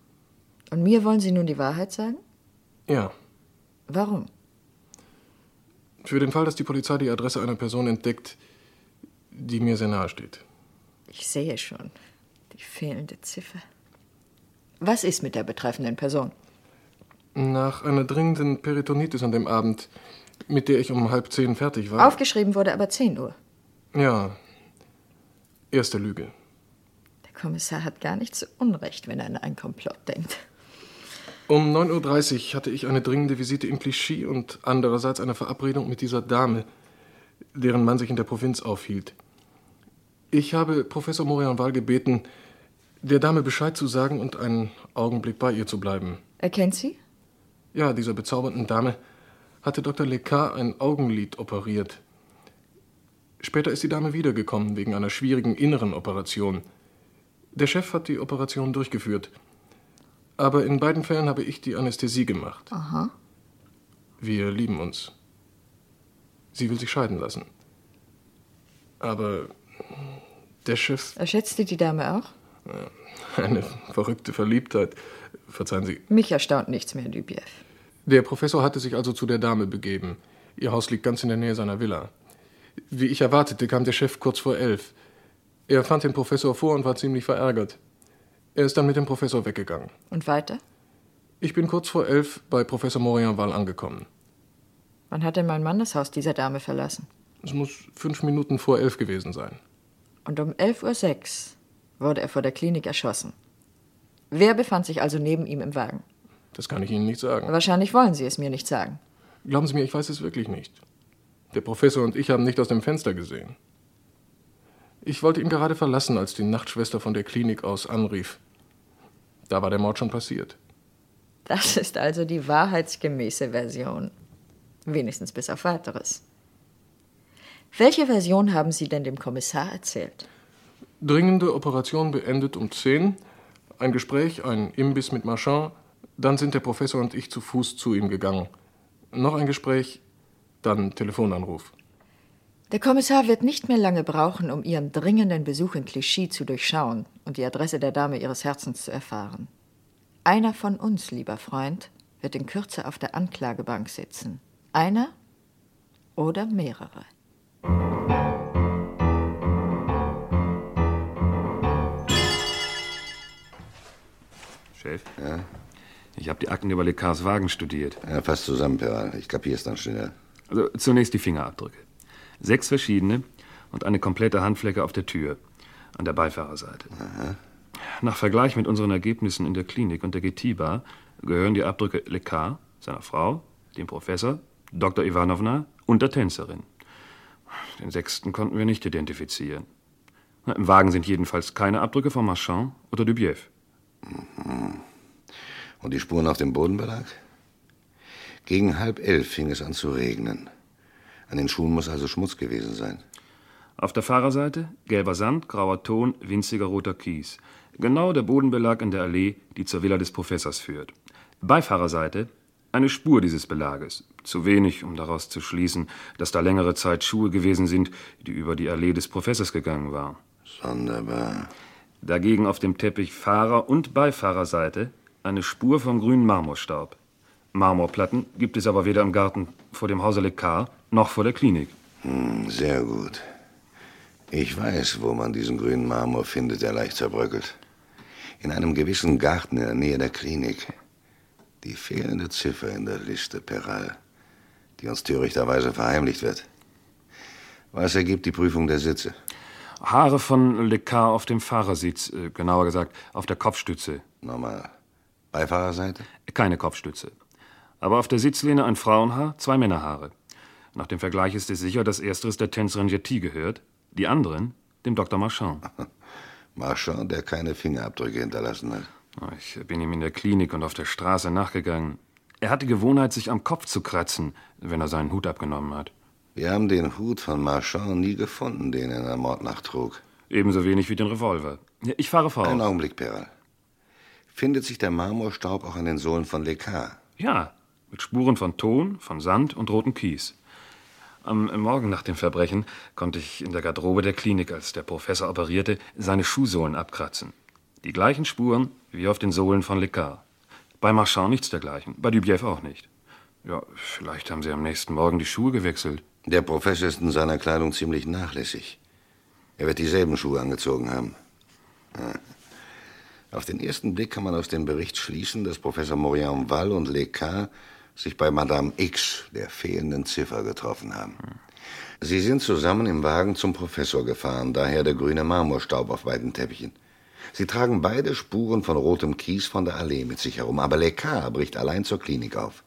Und mir wollen Sie nun die Wahrheit sagen? Ja. Warum? Für den Fall, dass die Polizei die Adresse einer Person entdeckt, die mir sehr nahe steht. Ich sehe schon. Die fehlende Ziffer. Was ist mit der betreffenden Person? Nach einer dringenden Peritonitis an dem Abend, mit der ich um halb zehn fertig war. Aufgeschrieben wurde aber 10 Uhr. Ja. Erste Lüge. Der Kommissar hat gar nicht so Unrecht, wenn er an einen Komplott denkt. Um 9.30 Uhr hatte ich eine dringende Visite in Clichy und andererseits eine Verabredung mit dieser Dame, deren Mann sich in der Provinz aufhielt. Ich habe Professor Morianval gebeten, der Dame Bescheid zu sagen und einen Augenblick bei ihr zu bleiben. Er kennt Sie? Ja, dieser bezaubernden Dame hatte Dr. Lecard ein Augenlid operiert. Später ist die Dame wiedergekommen wegen einer schwierigen inneren Operation. Der Chef hat die Operation durchgeführt. Aber in beiden Fällen habe ich die Anästhesie gemacht. Aha. Wir lieben uns. Sie will sich scheiden lassen. Aber der Chef. Er schätzte die Dame auch? Eine verrückte Verliebtheit. Verzeihen Sie. Mich erstaunt nichts mehr, Dubiev. Der Professor hatte sich also zu der Dame begeben. Ihr Haus liegt ganz in der Nähe seiner Villa. Wie ich erwartete, kam der Chef kurz vor elf. Er fand den Professor vor und war ziemlich verärgert. Er ist dann mit dem Professor weggegangen. Und weiter? Ich bin kurz vor elf bei Professor Morianval angekommen. Wann hat denn mein Mann das Haus dieser Dame verlassen? Es muss fünf Minuten vor elf gewesen sein. Und um 11.06 Uhr wurde er vor der Klinik erschossen. Wer befand sich also neben ihm im Wagen? Das kann ich Ihnen nicht sagen. Wahrscheinlich wollen Sie es mir nicht sagen. Glauben Sie mir, ich weiß es wirklich nicht. Der Professor und ich haben nicht aus dem Fenster gesehen. Ich wollte ihn gerade verlassen, als die Nachtschwester von der Klinik aus anrief. Da war der Mord schon passiert. Das ist also die wahrheitsgemäße Version. Wenigstens bis auf weiteres. Welche Version haben Sie denn dem Kommissar erzählt? Dringende Operation beendet um 10. Ein Gespräch, ein Imbiss mit Marchand. Dann sind der Professor und ich zu Fuß zu ihm gegangen. Noch ein Gespräch, dann Telefonanruf. Der Kommissar wird nicht mehr lange brauchen, um Ihren dringenden Besuch in Clichy zu durchschauen und die Adresse der Dame Ihres Herzens zu erfahren. Einer von uns, lieber Freund, wird in Kürze auf der Anklagebank sitzen. Einer oder mehrere. Chef? Ja? Ich habe die Akten über Lecards Wagen studiert. Ja, fast zusammen, Peral. Ich kapier's dann schnell. Also zunächst die Fingerabdrücke. Sechs verschiedene und eine komplette Handflecke auf der Tür, an der Beifahrerseite. Aha. Nach Vergleich mit unseren Ergebnissen in der Klinik und der GT-Bar gehören die Abdrücke Lekar, seiner Frau, dem Professor, Dr. Ivanovna und der Tänzerin. Den sechsten konnten wir nicht identifizieren. Na, Im Wagen sind jedenfalls keine Abdrücke von Marchand oder Dubiev. Mhm. Und die Spuren auf dem Bodenbelag? Gegen halb elf fing es an zu regnen. An den Schuhen muss also Schmutz gewesen sein. Auf der Fahrerseite gelber Sand, grauer Ton, winziger roter Kies. Genau der Bodenbelag in der Allee, die zur Villa des Professors führt. Beifahrerseite eine Spur dieses Belages. Zu wenig, um daraus zu schließen, dass da längere Zeit Schuhe gewesen sind, die über die Allee des Professors gegangen waren. Sonderbar. Dagegen auf dem Teppich Fahrer- und Beifahrerseite eine Spur von grünem Marmorstaub. Marmorplatten gibt es aber weder im Garten vor dem Hause Lecard noch vor der Klinik. Hm, sehr gut. Ich weiß, wo man diesen grünen Marmor findet, der leicht zerbröckelt. In einem gewissen Garten in der Nähe der Klinik. Die fehlende Ziffer in der Liste, Peral, die uns törichterweise verheimlicht wird. Was ergibt die Prüfung der Sitze? Haare von Lecard auf dem Fahrersitz, äh, genauer gesagt auf der Kopfstütze. Normal. Beifahrerseite? Keine Kopfstütze. Aber auf der Sitzlehne ein Frauenhaar, zwei Männerhaare. Nach dem Vergleich ist es sicher, dass ersteres der Tänzerin Jetty gehört, die anderen dem Dr. Marchand. Marchand, der keine Fingerabdrücke hinterlassen hat. Ich bin ihm in der Klinik und auf der Straße nachgegangen. Er hat die Gewohnheit, sich am Kopf zu kratzen, wenn er seinen Hut abgenommen hat. Wir haben den Hut von Marchand nie gefunden, den er in der Mordnacht trug. Ebenso wenig wie den Revolver. Ich fahre voraus. Einen Augenblick, Peral. Findet sich der Marmorstaub auch an den Sohlen von Lecard? Ja, mit Spuren von Ton, von Sand und rotem Kies. Am Morgen nach dem Verbrechen konnte ich in der Garderobe der Klinik, als der Professor operierte, seine Schuhsohlen abkratzen. Die gleichen Spuren wie auf den Sohlen von Lecard. Bei Marchand nichts dergleichen, bei Dubief auch nicht. Ja, vielleicht haben Sie am nächsten Morgen die Schuhe gewechselt. Der Professor ist in seiner Kleidung ziemlich nachlässig. Er wird dieselben Schuhe angezogen haben. Auf den ersten Blick kann man aus dem Bericht schließen, dass Professor Morian Wall und Lecard sich bei Madame X, der fehlenden Ziffer, getroffen haben. Sie sind zusammen im Wagen zum Professor gefahren, daher der grüne Marmorstaub auf beiden Teppichen. Sie tragen beide Spuren von rotem Kies von der Allee mit sich herum, aber Lecard bricht allein zur Klinik auf.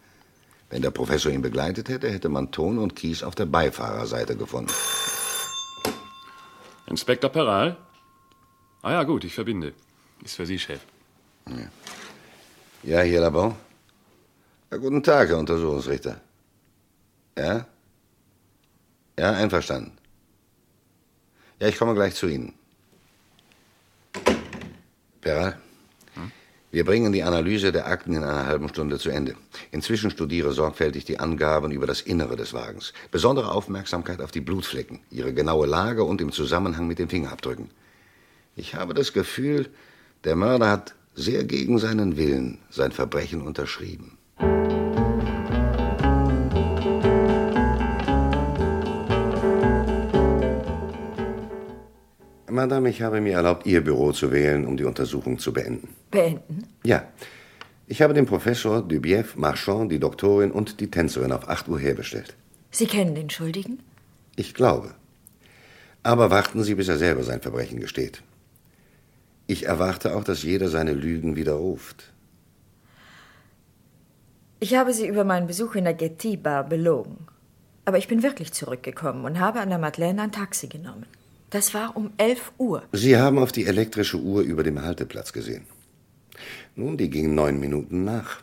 Wenn der Professor ihn begleitet hätte, hätte man Ton und Kies auf der Beifahrerseite gefunden. Inspektor Peral? Ah ja, gut, ich verbinde. Ist für Sie, Chef. Ja, ja hier, Labon. Ja, guten Tag, Herr Untersuchungsrichter. Ja? Ja, einverstanden. Ja, ich komme gleich zu Ihnen. Peral, wir bringen die Analyse der Akten in einer halben Stunde zu Ende. Inzwischen studiere sorgfältig die Angaben über das Innere des Wagens. Besondere Aufmerksamkeit auf die Blutflecken, ihre genaue Lage und im Zusammenhang mit den Fingerabdrücken. Ich habe das Gefühl, der Mörder hat sehr gegen seinen Willen sein Verbrechen unterschrieben. Madame, ich habe mir erlaubt, Ihr Büro zu wählen, um die Untersuchung zu beenden. Beenden? Ja. Ich habe dem Professor Dubief, Marchand, die Doktorin und die Tänzerin auf 8 Uhr herbestellt. Sie kennen den Schuldigen? Ich glaube. Aber warten Sie, bis er selber sein Verbrechen gesteht. Ich erwarte auch, dass jeder seine Lügen widerruft. Ich habe Sie über meinen Besuch in der Getty Bar belogen. Aber ich bin wirklich zurückgekommen und habe an der Madeleine ein Taxi genommen. Das war um 11 Uhr. Sie haben auf die elektrische Uhr über dem Halteplatz gesehen. Nun, die ging neun Minuten nach.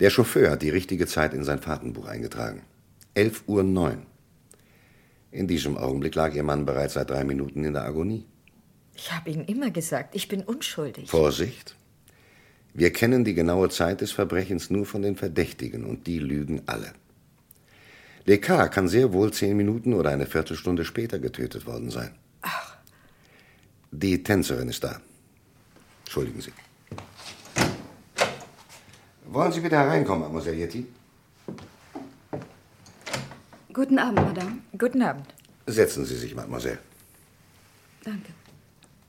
Der Chauffeur hat die richtige Zeit in sein Fahrtenbuch eingetragen. 11 Uhr neun. In diesem Augenblick lag Ihr Mann bereits seit drei Minuten in der Agonie. Ich habe Ihnen immer gesagt, ich bin unschuldig. Vorsicht! Wir kennen die genaue Zeit des Verbrechens nur von den Verdächtigen und die lügen alle. Descartes kann sehr wohl zehn Minuten oder eine Viertelstunde später getötet worden sein. Ach. Die Tänzerin ist da. Entschuldigen Sie. Wollen Sie bitte hereinkommen, Mademoiselle Yeti? Guten Abend, Madame. Guten Abend. Setzen Sie sich, Mademoiselle. Danke.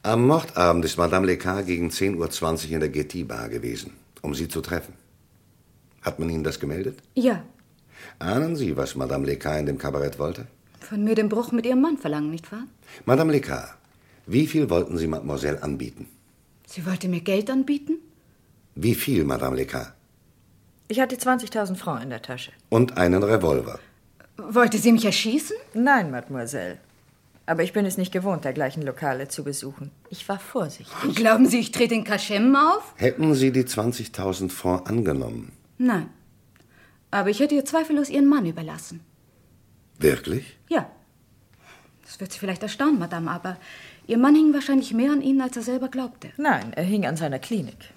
Am Mordabend ist Madame Lecard gegen 10.20 Uhr in der Getty Bar gewesen, um Sie zu treffen. Hat man Ihnen das gemeldet? Ja, Ahnen Sie, was Madame Lecard in dem Kabarett wollte? von mir den Bruch mit Ihrem Mann verlangen, nicht wahr? Madame Lecard, wie viel wollten Sie Mademoiselle anbieten? Sie wollte mir Geld anbieten? Wie viel, Madame Lecard? Ich hatte 20.000 Francs in der Tasche. Und einen Revolver. Wollte sie mich erschießen? Nein, Mademoiselle. Aber ich bin es nicht gewohnt, dergleichen Lokale zu besuchen. Ich war vorsichtig. Glauben Sie, ich trete in Kaschem auf? Hätten Sie die 20.000 Francs angenommen? Nein. Aber ich hätte ihr zweifellos ihren Mann überlassen. Wirklich? Ja. Das wird Sie vielleicht erstaunen, Madame, aber Ihr Mann hing wahrscheinlich mehr an Ihnen, als er selber glaubte. Nein, er hing an seiner Klinik.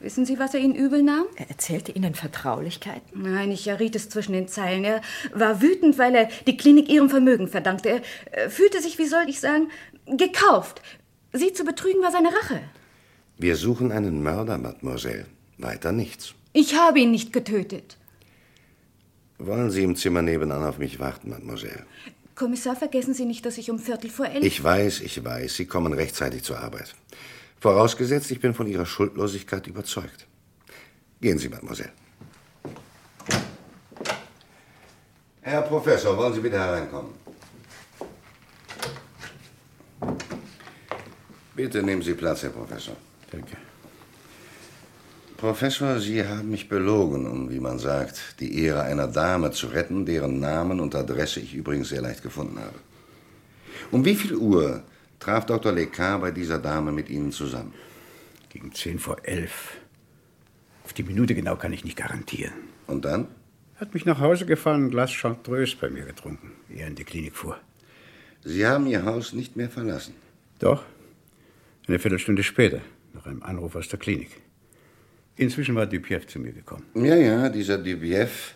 Wissen Sie, was er Ihnen übel nahm? Er erzählte Ihnen Vertraulichkeiten? Nein, ich erriet es zwischen den Zeilen. Er war wütend, weil er die Klinik Ihrem Vermögen verdankte. Er äh, fühlte sich, wie soll ich sagen, gekauft. Sie zu betrügen war seine Rache. Wir suchen einen Mörder, Mademoiselle. Weiter nichts. Ich habe ihn nicht getötet. Wollen Sie im Zimmer nebenan auf mich warten, Mademoiselle? Kommissar, vergessen Sie nicht, dass ich um Viertel vor elf... Ich weiß, ich weiß, Sie kommen rechtzeitig zur Arbeit. Vorausgesetzt, ich bin von Ihrer Schuldlosigkeit überzeugt. Gehen Sie, Mademoiselle. Herr Professor, wollen Sie bitte hereinkommen? Bitte nehmen Sie Platz, Herr Professor. Danke. Professor, Sie haben mich belogen, um, wie man sagt, die Ehre einer Dame zu retten, deren Namen und Adresse ich übrigens sehr leicht gefunden habe. Um wie viel Uhr traf Dr. Lecard bei dieser Dame mit Ihnen zusammen? Gegen zehn vor elf. Auf die Minute genau kann ich nicht garantieren. Und dann? Hat mich nach Hause gefahren und ein Glas Chartreuse bei mir getrunken, ehe er in die Klinik fuhr. Sie haben Ihr Haus nicht mehr verlassen. Doch. Eine Viertelstunde später, nach einem Anruf aus der Klinik. Inzwischen war Dupief zu mir gekommen. Ja, ja, dieser Dubief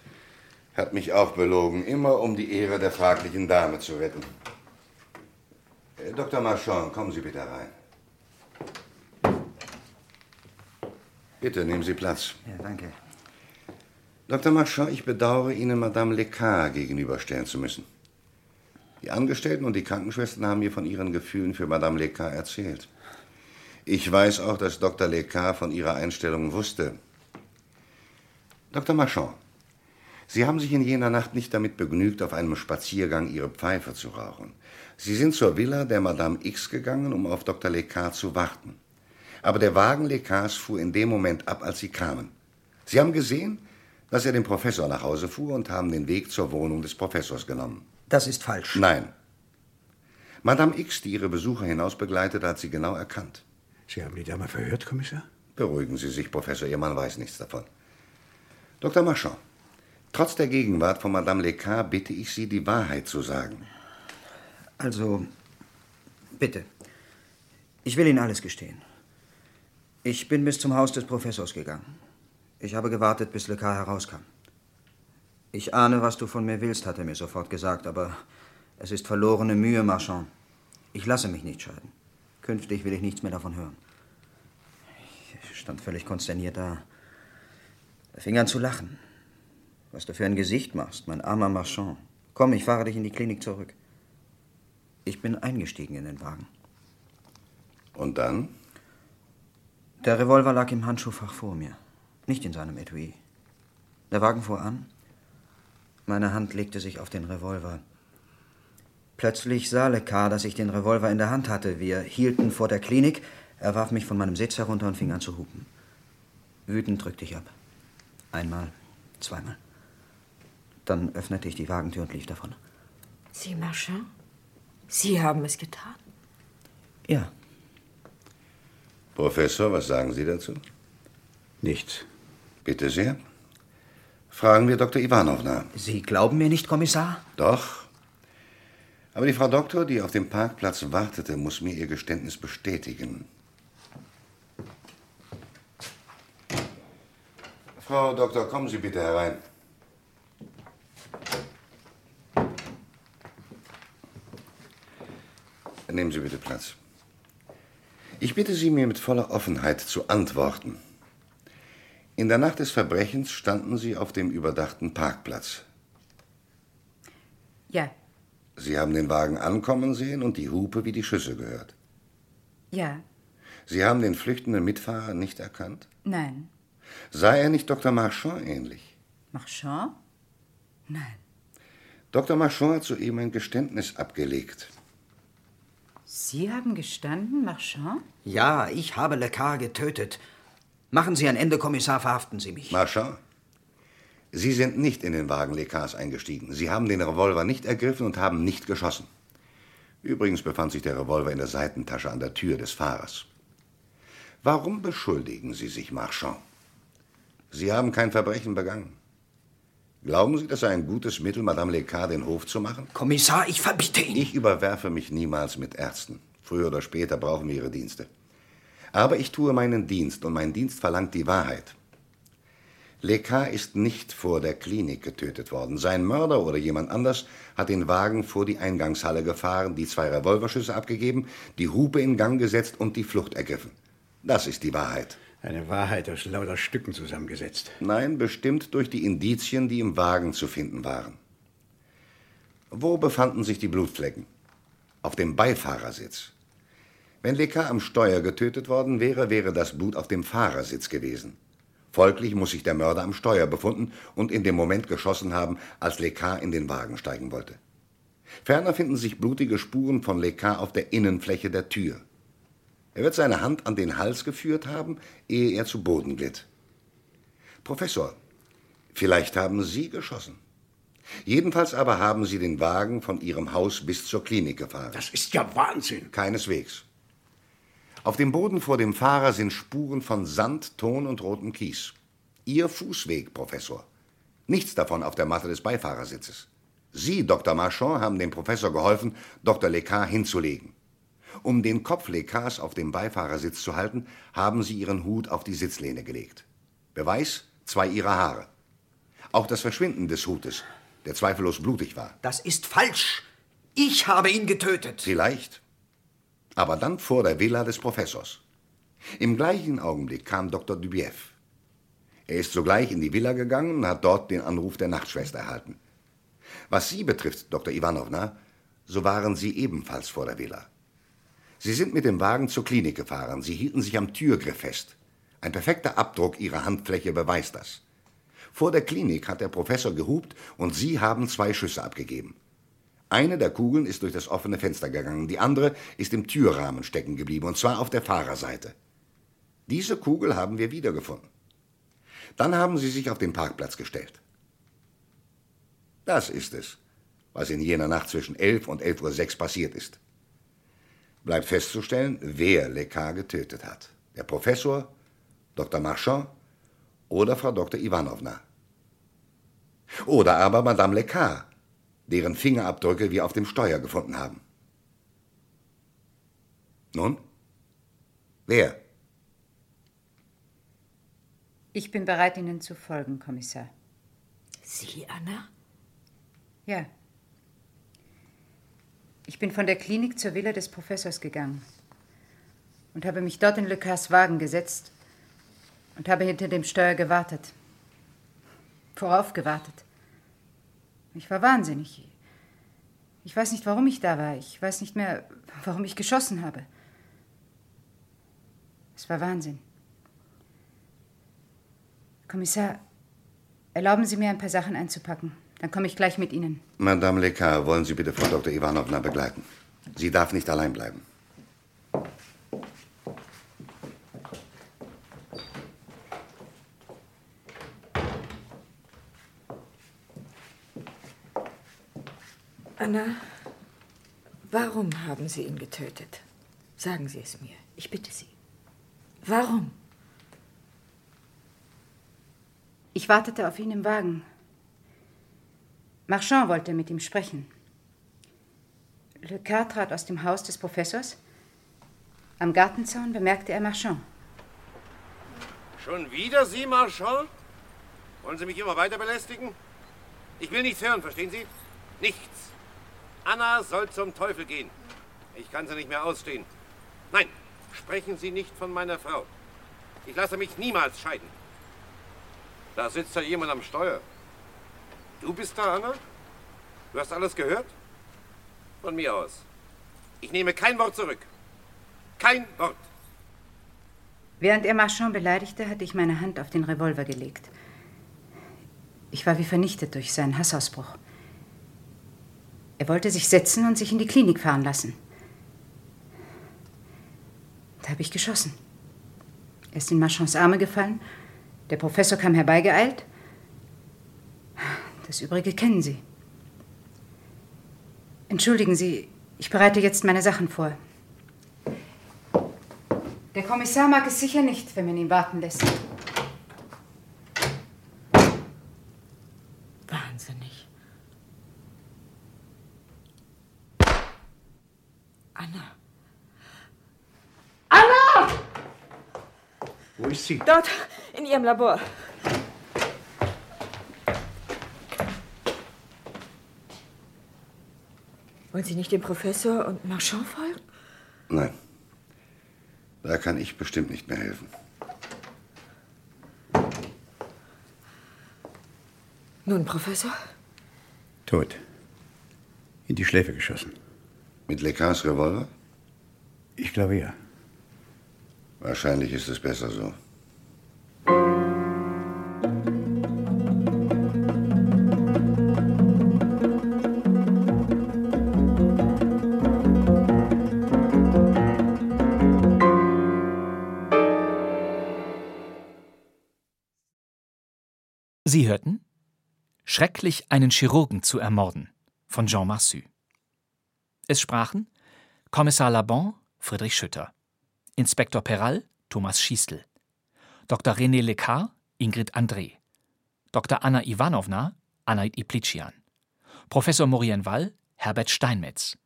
hat mich auch belogen, immer um die Ehre der fraglichen Dame zu retten. Äh, Dr. Marchand, kommen Sie bitte rein. Bitte, nehmen Sie Platz. Ja, danke. Dr. Marchand, ich bedauere Ihnen Madame Lecard gegenüberstellen zu müssen. Die Angestellten und die Krankenschwestern haben mir von ihren Gefühlen für Madame Lecard erzählt. Ich weiß auch, dass Dr. Lecard von ihrer Einstellung wusste. Dr. Marchand, Sie haben sich in jener Nacht nicht damit begnügt, auf einem Spaziergang Ihre Pfeife zu rauchen. Sie sind zur Villa der Madame X gegangen, um auf Dr. Lecard zu warten. Aber der Wagen Lecards fuhr in dem Moment ab, als Sie kamen. Sie haben gesehen, dass er den Professor nach Hause fuhr und haben den Weg zur Wohnung des Professors genommen. Das ist falsch. Nein. Madame X, die Ihre Besucher hinaus begleitete, hat Sie genau erkannt. Sie haben die Dame verhört, Kommissar? Beruhigen Sie sich, Professor. Ihr Mann weiß nichts davon. Dr. Marchand, trotz der Gegenwart von Madame Lecard bitte ich Sie, die Wahrheit zu sagen. Also, bitte. Ich will Ihnen alles gestehen. Ich bin bis zum Haus des Professors gegangen. Ich habe gewartet, bis Lecard herauskam. Ich ahne, was du von mir willst, hat er mir sofort gesagt, aber es ist verlorene Mühe, Marchand. Ich lasse mich nicht scheiden. Künftig will ich nichts mehr davon hören. Ich stand völlig konsterniert da. Er fing an zu lachen. Was du für ein Gesicht machst, mein armer Marchand. Komm, ich fahre dich in die Klinik zurück. Ich bin eingestiegen in den Wagen. Und dann? Der Revolver lag im Handschuhfach vor mir, nicht in seinem Etui. Der Wagen fuhr an. Meine Hand legte sich auf den Revolver. Plötzlich sah Lecard, dass ich den Revolver in der Hand hatte. Wir hielten vor der Klinik. Er warf mich von meinem Sitz herunter und fing an zu hupen. Wütend drückte ich ab. Einmal, zweimal. Dann öffnete ich die Wagentür und lief davon. Sie, Marchand? Sie haben es getan? Ja. Professor, was sagen Sie dazu? Nichts. Bitte sehr. Fragen wir Dr. Ivanovna. Sie glauben mir nicht, Kommissar? Doch. Aber die Frau Doktor, die auf dem Parkplatz wartete, muss mir ihr Geständnis bestätigen. Frau Doktor, kommen Sie bitte herein. Nehmen Sie bitte Platz. Ich bitte Sie, mir mit voller Offenheit zu antworten. In der Nacht des Verbrechens standen Sie auf dem überdachten Parkplatz. Ja, Sie haben den Wagen ankommen sehen und die Hupe wie die Schüsse gehört. ja, Sie haben den flüchtenden Mitfahrer nicht erkannt? nein. Sei er nicht Dr. Marchand ähnlich? Marchand? Nein. Dr. Marchand hat soeben ein Geständnis abgelegt. Sie haben gestanden, Marchand? Ja, ich habe Lecard getötet. Machen Sie ein Ende, Kommissar, verhaften Sie mich. Marchand, Sie sind nicht in den Wagen Lecards eingestiegen. Sie haben den Revolver nicht ergriffen und haben nicht geschossen. Übrigens befand sich der Revolver in der Seitentasche an der Tür des Fahrers. Warum beschuldigen Sie sich, Marchand? Sie haben kein Verbrechen begangen. Glauben Sie, das sei ein gutes Mittel, Madame Lecard den Hof zu machen? Kommissar, ich verbitte Ihnen. Ich überwerfe mich niemals mit Ärzten. Früher oder später brauchen wir ihre Dienste. Aber ich tue meinen Dienst und mein Dienst verlangt die Wahrheit. Lecard ist nicht vor der Klinik getötet worden. Sein Mörder oder jemand anders hat den Wagen vor die Eingangshalle gefahren, die zwei Revolverschüsse abgegeben, die Hupe in Gang gesetzt und die Flucht ergriffen. Das ist die Wahrheit. Eine Wahrheit aus lauter Stücken zusammengesetzt. Nein, bestimmt durch die Indizien, die im Wagen zu finden waren. Wo befanden sich die Blutflecken? Auf dem Beifahrersitz. Wenn Lecard am Steuer getötet worden wäre, wäre das Blut auf dem Fahrersitz gewesen. Folglich muss sich der Mörder am Steuer befunden und in dem Moment geschossen haben, als Lecard in den Wagen steigen wollte. Ferner finden sich blutige Spuren von Lecard auf der Innenfläche der Tür. Er wird seine Hand an den Hals geführt haben, ehe er zu Boden glitt. Professor, vielleicht haben Sie geschossen. Jedenfalls aber haben Sie den Wagen von Ihrem Haus bis zur Klinik gefahren. Das ist ja Wahnsinn. Keineswegs. Auf dem Boden vor dem Fahrer sind Spuren von Sand, Ton und rotem Kies. Ihr Fußweg, Professor. Nichts davon auf der Matte des Beifahrersitzes. Sie, Dr. Marchand, haben dem Professor geholfen, Dr. Lecard hinzulegen. Um den Kopf Lecards auf dem Beifahrersitz zu halten, haben sie ihren Hut auf die Sitzlehne gelegt. Beweis, zwei ihrer Haare. Auch das Verschwinden des Hutes, der zweifellos blutig war. Das ist falsch. Ich habe ihn getötet. Vielleicht. Aber dann vor der Villa des Professors. Im gleichen Augenblick kam Dr. Dubief. Er ist sogleich in die Villa gegangen und hat dort den Anruf der Nachtschwester erhalten. Was Sie betrifft, Dr. Ivanovna, so waren Sie ebenfalls vor der Villa. Sie sind mit dem Wagen zur Klinik gefahren. Sie hielten sich am Türgriff fest. Ein perfekter Abdruck Ihrer Handfläche beweist das. Vor der Klinik hat der Professor gehupt und Sie haben zwei Schüsse abgegeben. Eine der Kugeln ist durch das offene Fenster gegangen, die andere ist im Türrahmen stecken geblieben, und zwar auf der Fahrerseite. Diese Kugel haben wir wiedergefunden. Dann haben Sie sich auf den Parkplatz gestellt. Das ist es, was in jener Nacht zwischen 11 und 11.06 Uhr passiert ist. Bleibt festzustellen, wer Lekar getötet hat. Der Professor, Dr. Marchand oder Frau Dr. Ivanovna. Oder aber Madame Lekar, deren Fingerabdrücke wir auf dem Steuer gefunden haben. Nun? Wer? Ich bin bereit, Ihnen zu folgen, Kommissar. Sie, Anna? Ja. Ich bin von der Klinik zur Villa des Professors gegangen und habe mich dort in Lecars Wagen gesetzt und habe hinter dem Steuer gewartet. Vorauf gewartet. Ich war wahnsinnig. Ich weiß nicht, warum ich da war. Ich weiß nicht mehr, warum ich geschossen habe. Es war Wahnsinn. Kommissar, erlauben Sie mir, ein paar Sachen einzupacken. Dann komme ich gleich mit Ihnen. Madame Lekar, wollen Sie bitte Frau Dr. Ivanovna begleiten? Sie darf nicht allein bleiben. Anna, warum haben Sie ihn getötet? Sagen Sie es mir. Ich bitte Sie. Warum? Ich wartete auf ihn im Wagen. Marchand wollte mit ihm sprechen. Le Lecard trat aus dem Haus des Professors. Am Gartenzaun bemerkte er Marchand. Schon wieder Sie, Marchand? Wollen Sie mich immer weiter belästigen? Ich will nichts hören, verstehen Sie? Nichts. Anna soll zum Teufel gehen. Ich kann sie nicht mehr ausstehen. Nein, sprechen Sie nicht von meiner Frau. Ich lasse mich niemals scheiden. Da sitzt ja jemand am Steuer. Du bist da, Anna? Du hast alles gehört? Von mir aus. Ich nehme kein Wort zurück. Kein Wort. Während er Marchand beleidigte, hatte ich meine Hand auf den Revolver gelegt. Ich war wie vernichtet durch seinen Hassausbruch. Er wollte sich setzen und sich in die Klinik fahren lassen. Da habe ich geschossen. Er ist in Marchands Arme gefallen. Der Professor kam herbeigeeilt. Das Übrige kennen Sie. Entschuldigen Sie, ich bereite jetzt meine Sachen vor. Der Kommissar mag es sicher nicht, wenn man ihn warten lässt. Wahnsinnig. Anna. Anna! Wo ist sie? Dort, in ihrem Labor. Wollen Sie nicht dem Professor und Marchand folgen? Nein. Da kann ich bestimmt nicht mehr helfen. Nun, Professor? Tot. In die Schläfe geschossen. Mit Lecars Revolver? Ich glaube ja. Wahrscheinlich ist es besser so. Sie hörten Schrecklich einen Chirurgen zu ermorden von Jean Marçu. Es sprachen Kommissar Labon Friedrich Schütter, Inspektor Peral Thomas Schiestel, Dr. René Lecard Ingrid André, Dr. Anna Ivanovna Anaid Iplitschian, Professor Morienwall Herbert Steinmetz,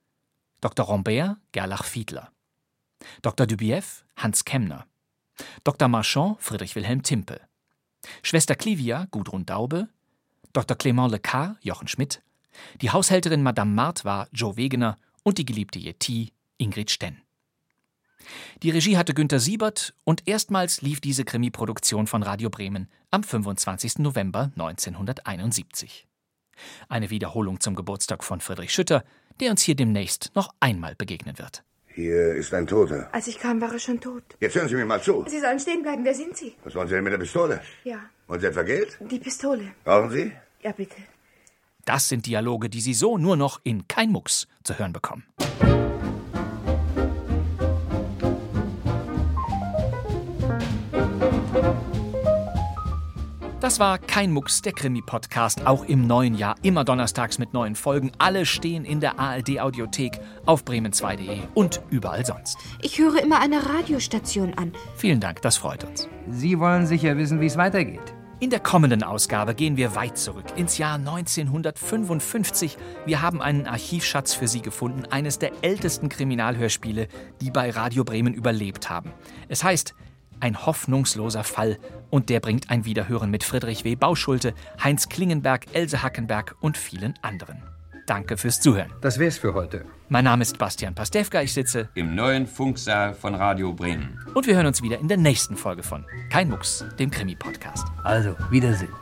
Dr. Rombert Gerlach Fiedler, Dr. Dubief Hans Kemner, Dr. Marchand Friedrich Wilhelm Timpe, Schwester Clivia Gudrun Daube, Dr. Clément Lecard Jochen Schmidt, die Haushälterin Madame Marth war Joe Wegener und die geliebte Yeti Ingrid Stenn. Die Regie hatte Günter Siebert und erstmals lief diese Krimi-Produktion von Radio Bremen am 25. November 1971. Eine Wiederholung zum Geburtstag von Friedrich Schütter, der uns hier demnächst noch einmal begegnen wird. Hier ist ein Toter. Als ich kam, war er schon tot. Jetzt hören Sie mir mal zu. Sie sollen stehen bleiben. Wer sind Sie? Was wollen Sie denn mit der Pistole? Ja, Wollen Sie etwa Geld? die Pistole. Brauchen Sie? Ja, bitte. Das sind Dialoge, die Sie so nur noch in Kein Mucks zu hören bekommen. Das war Kein Mucks, der Krimi-Podcast, auch im neuen Jahr, immer donnerstags mit neuen Folgen. Alle stehen in der ARD-Audiothek, auf bremen2.de und überall sonst. Ich höre immer eine Radiostation an. Vielen Dank, das freut uns. Sie wollen sicher wissen, wie es weitergeht. In der kommenden Ausgabe gehen wir weit zurück, ins Jahr 1955. Wir haben einen Archivschatz für Sie gefunden, eines der ältesten Kriminalhörspiele, die bei Radio Bremen überlebt haben. Es heißt Ein hoffnungsloser Fall und der bringt ein Wiederhören mit Friedrich W. Bauschulte, Heinz Klingenberg, Else Hackenberg und vielen anderen. Danke fürs Zuhören. Das wär's für heute. Mein Name ist Bastian Pastewka, ich sitze Im neuen Funksaal von Radio Bremen. und wir hören uns wieder in der nächsten Folge von Kein Mucks, dem Krimi-Podcast. Also, Wiedersehen.